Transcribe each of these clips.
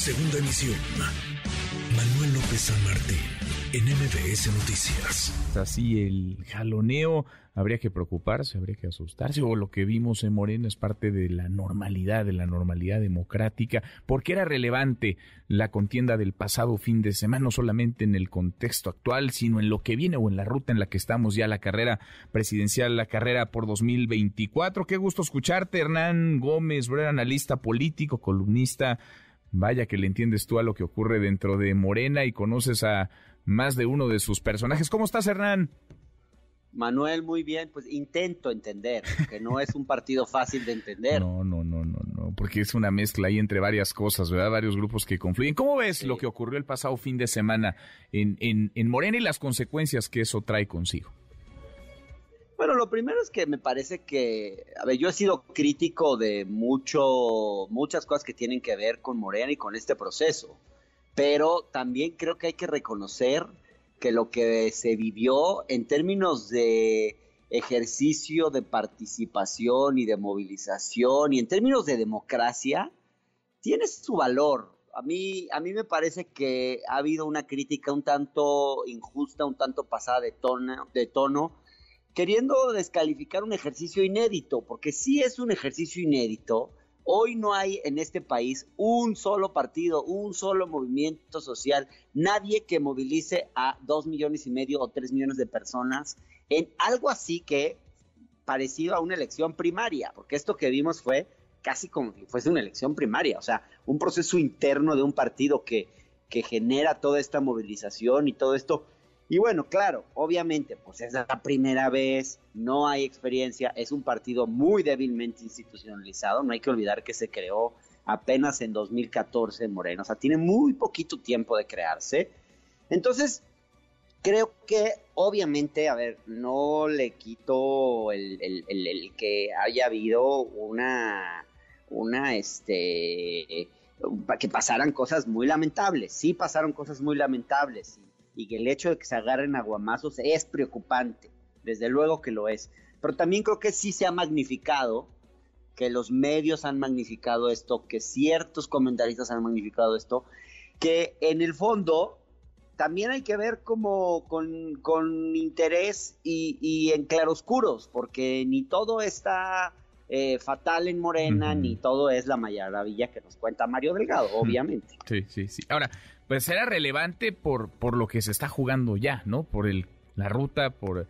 Segunda emisión. Manuel López San Martín, en MBS Noticias. Así el jaloneo, habría que preocuparse, habría que asustarse, o lo que vimos en Moreno es parte de la normalidad, de la normalidad democrática, porque era relevante la contienda del pasado fin de semana, no solamente en el contexto actual, sino en lo que viene o en la ruta en la que estamos ya, la carrera presidencial, la carrera por 2024. Qué gusto escucharte, Hernán Gómez, analista político, columnista Vaya que le entiendes tú a lo que ocurre dentro de Morena y conoces a más de uno de sus personajes. ¿Cómo estás, Hernán? Manuel, muy bien, pues intento entender, que no es un partido fácil de entender. No, no, no, no, no, porque es una mezcla ahí entre varias cosas, ¿verdad? Varios grupos que confluyen. ¿Cómo ves lo que ocurrió el pasado fin de semana en, en, en Morena y las consecuencias que eso trae consigo? Bueno, lo primero es que me parece que, a ver, yo he sido crítico de mucho, muchas cosas que tienen que ver con Morena y con este proceso, pero también creo que hay que reconocer que lo que se vivió en términos de ejercicio de participación y de movilización y en términos de democracia, tiene su valor. A mí, a mí me parece que ha habido una crítica un tanto injusta, un tanto pasada de tono, de tono queriendo descalificar un ejercicio inédito, porque sí es un ejercicio inédito. Hoy no hay en este país un solo partido, un solo movimiento social, nadie que movilice a dos millones y medio o tres millones de personas en algo así que parecido a una elección primaria, porque esto que vimos fue casi como si fuese una elección primaria, o sea, un proceso interno de un partido que, que genera toda esta movilización y todo esto y bueno, claro, obviamente, pues es la primera vez, no hay experiencia, es un partido muy débilmente institucionalizado, no hay que olvidar que se creó apenas en 2014 en Moreno, o sea, tiene muy poquito tiempo de crearse. Entonces, creo que obviamente, a ver, no le quito el, que haya habido una, una, este, que pasaran cosas muy lamentables, sí pasaron cosas muy lamentables, y que el hecho de que se agarren aguamazos es preocupante, desde luego que lo es. Pero también creo que sí se ha magnificado, que los medios han magnificado esto, que ciertos comentaristas han magnificado esto, que en el fondo también hay que ver como con, interés y, en claroscuros, porque ni todo está eh, fatal en Morena, ni todo es la maravilla que nos cuenta Mario Delgado, obviamente. Sí, sí, sí. Ahora, pues era relevante por, por lo que se está jugando ya, ¿no? Por el, la ruta, por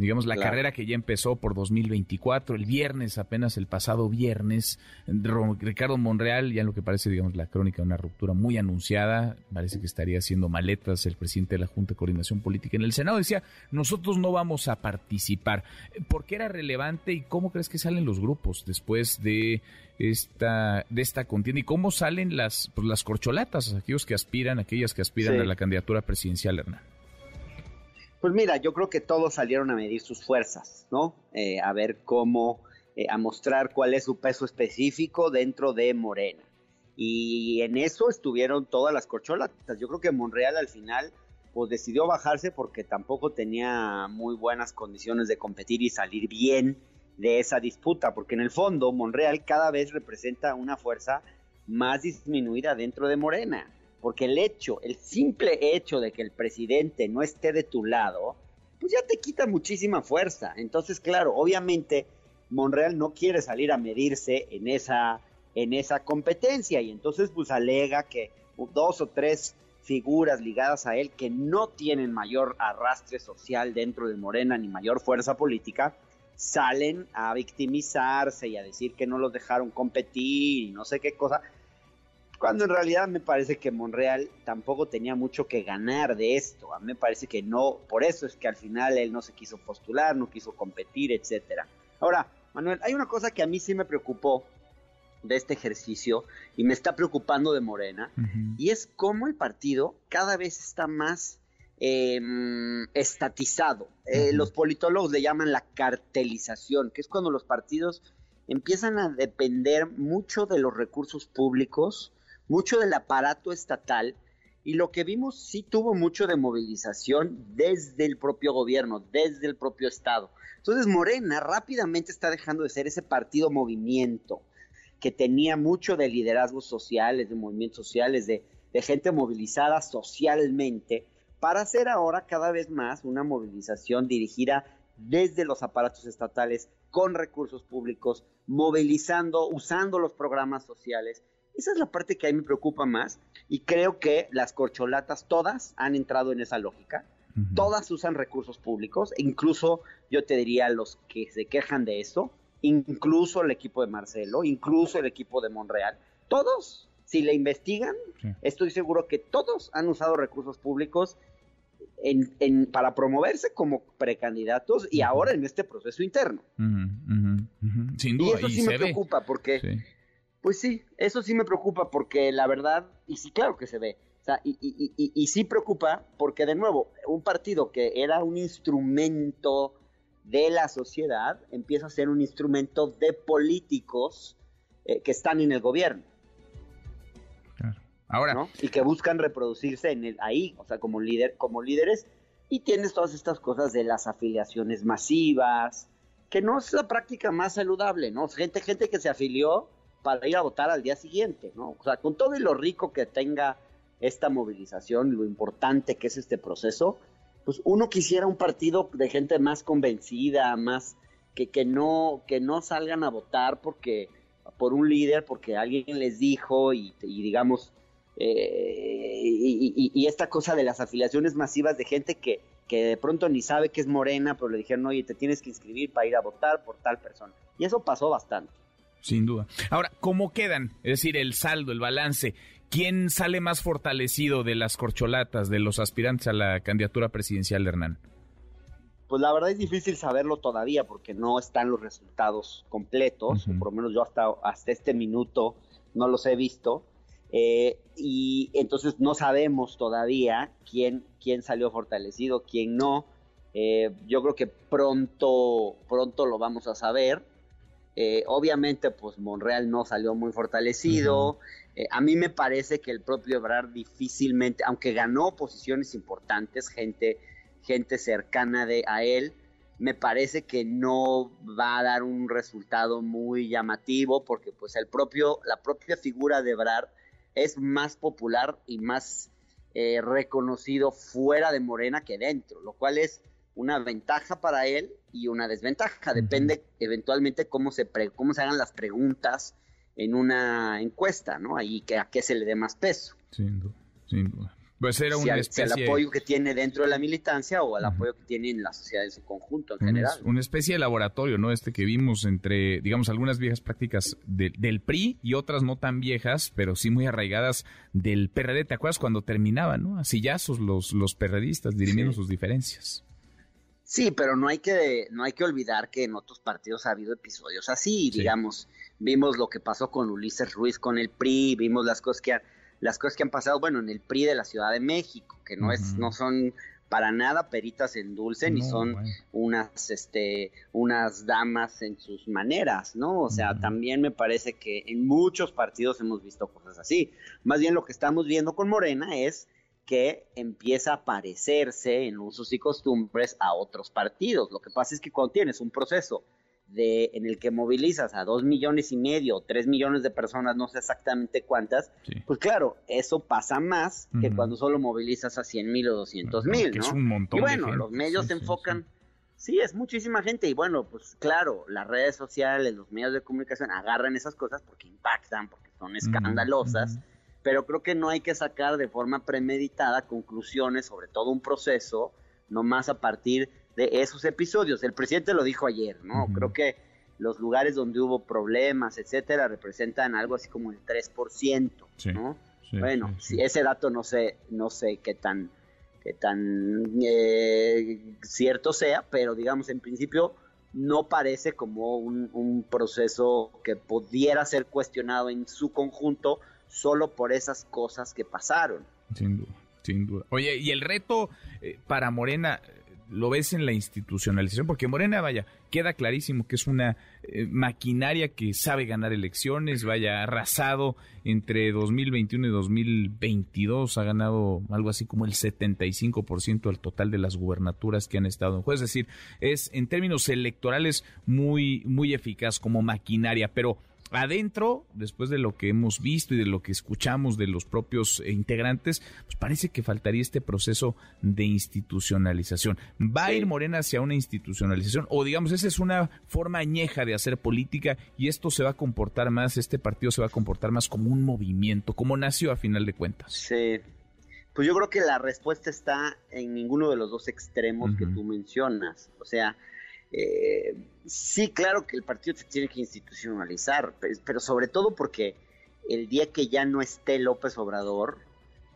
digamos, la carrera que ya empezó por 2024, el viernes, apenas el pasado viernes, Ricardo Monreal, ya en lo que parece, digamos, la crónica de una ruptura muy anunciada, parece que estaría haciendo maletas el presidente de la Junta de Coordinación Política en el Senado, decía, nosotros no vamos a participar. ¿Por qué era relevante y cómo crees que salen los grupos después de esta, de esta contienda y cómo salen las, pues, las corcholatas, aquellos que aspiran, aquellas que aspiran a la candidatura presidencial, Hernán? Pues mira, yo creo que todos salieron a medir sus fuerzas, ¿no? Eh, a ver cómo, eh, a mostrar cuál es su peso específico dentro de Morena. Y en eso estuvieron todas las corcholatas. Yo creo que Monreal al final pues decidió bajarse porque tampoco tenía muy buenas condiciones de competir y salir bien de esa disputa, porque en el fondo Monreal cada vez representa una fuerza más disminuida dentro de Morena porque el hecho, el simple hecho de que el presidente no esté de tu lado, pues ya te quita muchísima fuerza. Entonces, claro, obviamente Monreal no quiere salir a medirse en esa, en esa competencia y entonces pues alega que dos o tres figuras ligadas a él que no tienen mayor arrastre social dentro de Morena ni mayor fuerza política, salen a victimizarse y a decir que no los dejaron competir y no sé qué cosa, cuando en realidad me parece que Monreal tampoco tenía mucho que ganar de esto. A mí me parece que no, por eso es que al final él no se quiso postular, no quiso competir, etcétera. Ahora, Manuel, hay una cosa que a mí sí me preocupó de este ejercicio y me está preocupando de Morena, y es cómo el partido cada vez está más em, estatizado. Eh, los politólogos le llaman la cartelización, que es cuando los partidos empiezan a depender mucho de los recursos públicos, mucho del aparato estatal y lo que vimos sí tuvo mucho de movilización desde el propio gobierno, desde el propio Estado. Entonces Morena rápidamente está dejando de ser ese partido movimiento que tenía mucho de liderazgos sociales, de movimientos sociales, de, gente movilizada socialmente, para hacer ahora cada vez más una movilización dirigida desde los aparatos estatales con recursos públicos, movilizando, usando los programas sociales. Esa es la parte que a mí me preocupa más y creo que las corcholatas todas han entrado en esa lógica. Todas usan recursos públicos, incluso yo te diría los que se quejan de eso, incluso el equipo de Marcelo, incluso el equipo de Monreal. Todos, si le investigan, estoy seguro que todos han usado recursos públicos en, para promoverse como precandidatos y ahora en este proceso interno. Sin duda. Y eso sí me preocupa porque, pues sí, eso sí me preocupa porque la verdad, y sí, claro que se ve. O sea, y, y, y, sí preocupa porque, de nuevo, un partido que era un instrumento de la sociedad empieza a ser un instrumento de políticos eh, que están en el gobierno. Ahora. Y que buscan reproducirse en el, ahí, o sea, como, líder, como líderes. Y tienes todas estas cosas de las afiliaciones masivas, que no es la práctica más saludable, ¿no? Gente, gente que se afilió para ir a votar al día siguiente, ¿no? O sea, con todo y lo rico que tenga esta movilización, lo importante que es este proceso, pues uno quisiera un partido de gente más convencida, más que, que no que no salgan a votar porque por un líder, porque alguien les dijo y digamos eh, y, esta cosa de las afiliaciones masivas de gente que, que de pronto ni sabe que es morena, pero le dijeron, oye, te tienes que inscribir para ir a votar por tal persona. Y eso pasó bastante. Sin duda. Ahora, ¿cómo quedan? Es decir, el saldo, el balance. ¿Quién sale más fortalecido de las corcholatas, de los aspirantes a la candidatura presidencial, Hernán? Pues la verdad es difícil saberlo todavía porque no están los resultados completos, por lo menos yo hasta, hasta este minuto no los he visto. Eh, y entonces no sabemos todavía quién, quién salió fortalecido, quién no. Eh, yo creo que pronto, pronto lo vamos a saber. Eh, obviamente, pues Monreal no salió muy fortalecido. a mí me parece que el propio Ebrard difícilmente, aunque ganó posiciones importantes, gente, gente cercana de, a él, me parece que no va a dar un resultado muy llamativo porque pues el propio, la propia figura de Ebrard es más popular y más eh, reconocido fuera de Morena que dentro, lo cual es una ventaja para él y una desventaja. Depende eventualmente cómo se, cómo se hagan las preguntas en una encuesta, ¿no? Ahí que a qué se le dé más peso. Sin duda, sin duda. Pues era una especie... el apoyo que tiene dentro de la militancia o el apoyo que tiene en la sociedad en su conjunto en general. Una especie de laboratorio, ¿no? Este que vimos entre, digamos, algunas viejas prácticas del PRI y otras no tan viejas, pero sí muy arraigadas del PRD. ¿Te acuerdas cuando terminaban, no? A sillazos los, los perredistas dirimiendo sus diferencias. Sí, pero no hay que no hay que olvidar que en otros partidos ha habido episodios así, digamos, vimos lo que pasó con Ulises Ruiz con el PRI, vimos las cosas que las cosas que han pasado, bueno, en el PRI de la Ciudad de México, que no es, no son para nada peritas en dulce, ni son unas, este, unas damas en sus maneras, ¿no? O sea, también me parece que en muchos partidos hemos visto cosas así. Más bien lo que estamos viendo con Morena es que empieza a parecerse en usos y costumbres a otros partidos. Lo que pasa es que cuando tienes un proceso de, en el que movilizas a dos millones y medio o tres millones de personas, no sé exactamente cuántas, pues claro, eso pasa más que cuando solo movilizas a cien mil o doscientos mil, ¿no? Es un montón y bueno, los medios se enfocan, sí, es muchísima gente y bueno, pues claro, las redes sociales, los medios de comunicación agarran esas cosas porque impactan, porque son escandalosas. Pero creo que no hay que sacar de forma premeditada conclusiones sobre todo un proceso, nomás a partir de esos episodios. El presidente lo dijo ayer, ¿no? Creo que los lugares donde hubo problemas, etcétera, representan algo así como el 3%, ¿no? bueno, si ese dato no sé, no sé qué tan, qué tan eh, cierto sea, pero digamos, en principio no parece como un, un, proceso que pudiera ser cuestionado en su conjunto solo por esas cosas que pasaron. Sin duda, sin duda. Oye, y el reto eh, para Morena, lo ves en la institucionalización, porque Morena, vaya, queda clarísimo que es una eh, maquinaria que sabe ganar elecciones, vaya, arrasado entre 2021 y 2022, ha ganado algo así como el 75% del total de las gubernaturas que han estado en juego, es decir, es en términos electorales muy, muy eficaz como maquinaria, pero adentro, después de lo que hemos visto y de lo que escuchamos de los propios integrantes, pues parece que faltaría este proceso de institucionalización. ¿Va a ir Morena hacia una institucionalización? O digamos, esa es una forma añeja de hacer política y esto se va a comportar más, este partido se va a comportar más como un movimiento, como nació a final de cuentas. Sí. Pues yo creo que la respuesta está en ninguno de los dos extremos que tú mencionas. O sea, eh, sí, claro que el partido se tiene que institucionalizar, pero sobre todo porque el día que ya no esté López Obrador,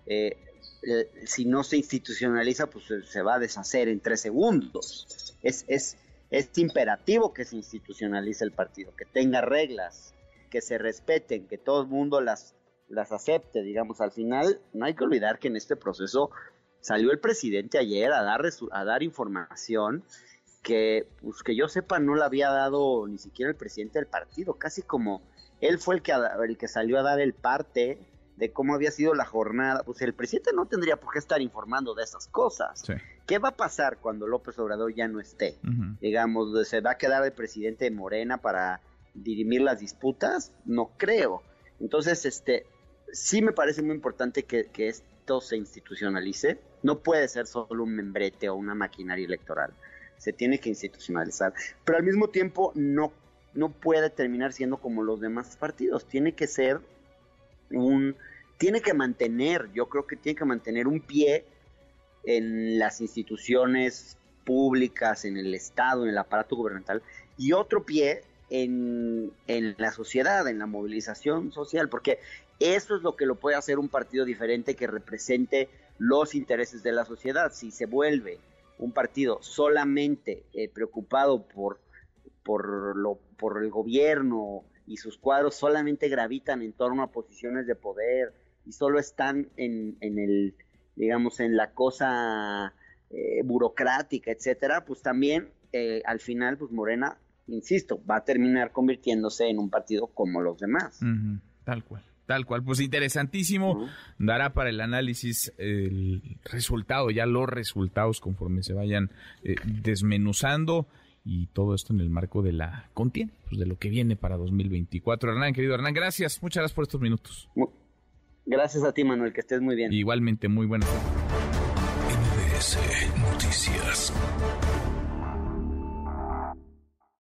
eh, si no se institucionaliza, pues se va a deshacer en tres segundos. Es, es, es imperativo que se institucionalice el partido, que tenga reglas, que se respeten, que todo el mundo las, las acepte. Digamos, al final no hay que olvidar que en este proceso salió el presidente ayer a dar, a dar información que, pues que yo sepa, no la había dado ni siquiera el presidente del partido, casi como él fue el que, el que salió a dar el parte de cómo había sido la jornada, pues el presidente no tendría por qué estar informando de esas cosas. ¿Qué va a pasar cuando López Obrador ya no esté? Digamos, ¿se va a quedar el presidente de Morena para dirimir las disputas? No creo. Entonces, este, sí me parece muy importante que, que esto se institucionalice. No puede ser solo un membrete o una maquinaria electoral se tiene que institucionalizar, pero al mismo tiempo no, no puede terminar siendo como los demás partidos, tiene que ser un, tiene que mantener, yo creo que tiene que mantener un pie en las instituciones públicas, en el Estado, en el aparato gubernamental, y otro pie en, en, la sociedad, en la movilización social, porque eso es lo que lo puede hacer un partido diferente que represente los intereses de la sociedad. Si se vuelve un partido solamente eh, preocupado por, por, lo, por el gobierno y sus cuadros solamente gravitan en torno a posiciones de poder y solo están en, en el, digamos, en la cosa eh, burocrática, etcétera, pues también eh, al final, pues Morena, insisto, va a terminar convirtiéndose en un partido como los demás. tal cual. Tal cual, pues interesantísimo. Dará para el análisis el resultado, ya los resultados conforme se vayan eh, desmenuzando y todo esto en el marco de la contienda, pues de lo que viene para 2024. Hernán, querido Hernán, gracias, muchas gracias por estos minutos. Gracias a ti, Manuel, que estés muy bien. Igualmente, muy buenas. Noticias.